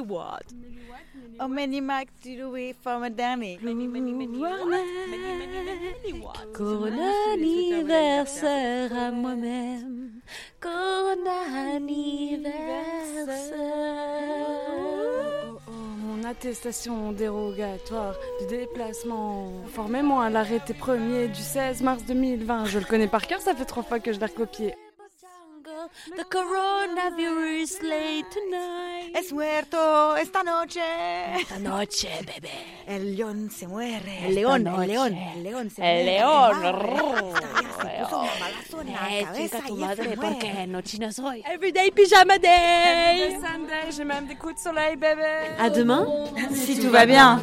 What? Oh, many Mac way from a Danny. Corona anniversaire à moi-même. Corona anniversaire. Oh, oh, mon attestation dérogatoire de déplacement. Formez-moi à l'arrêté premier du 16 mars 2020. Je le connais par cœur, ça fait trois fois que je l'ai recopié. The coronavirus late tonight. Es muerto esta noche. Esta noche, bebé. El león se muere. El león, el león. El león se El muere. león. Eh, chino soy? Everyday pyjama day. Sunday, j'ai même des coups de soleil, bébé. À demain. Si tout va bien.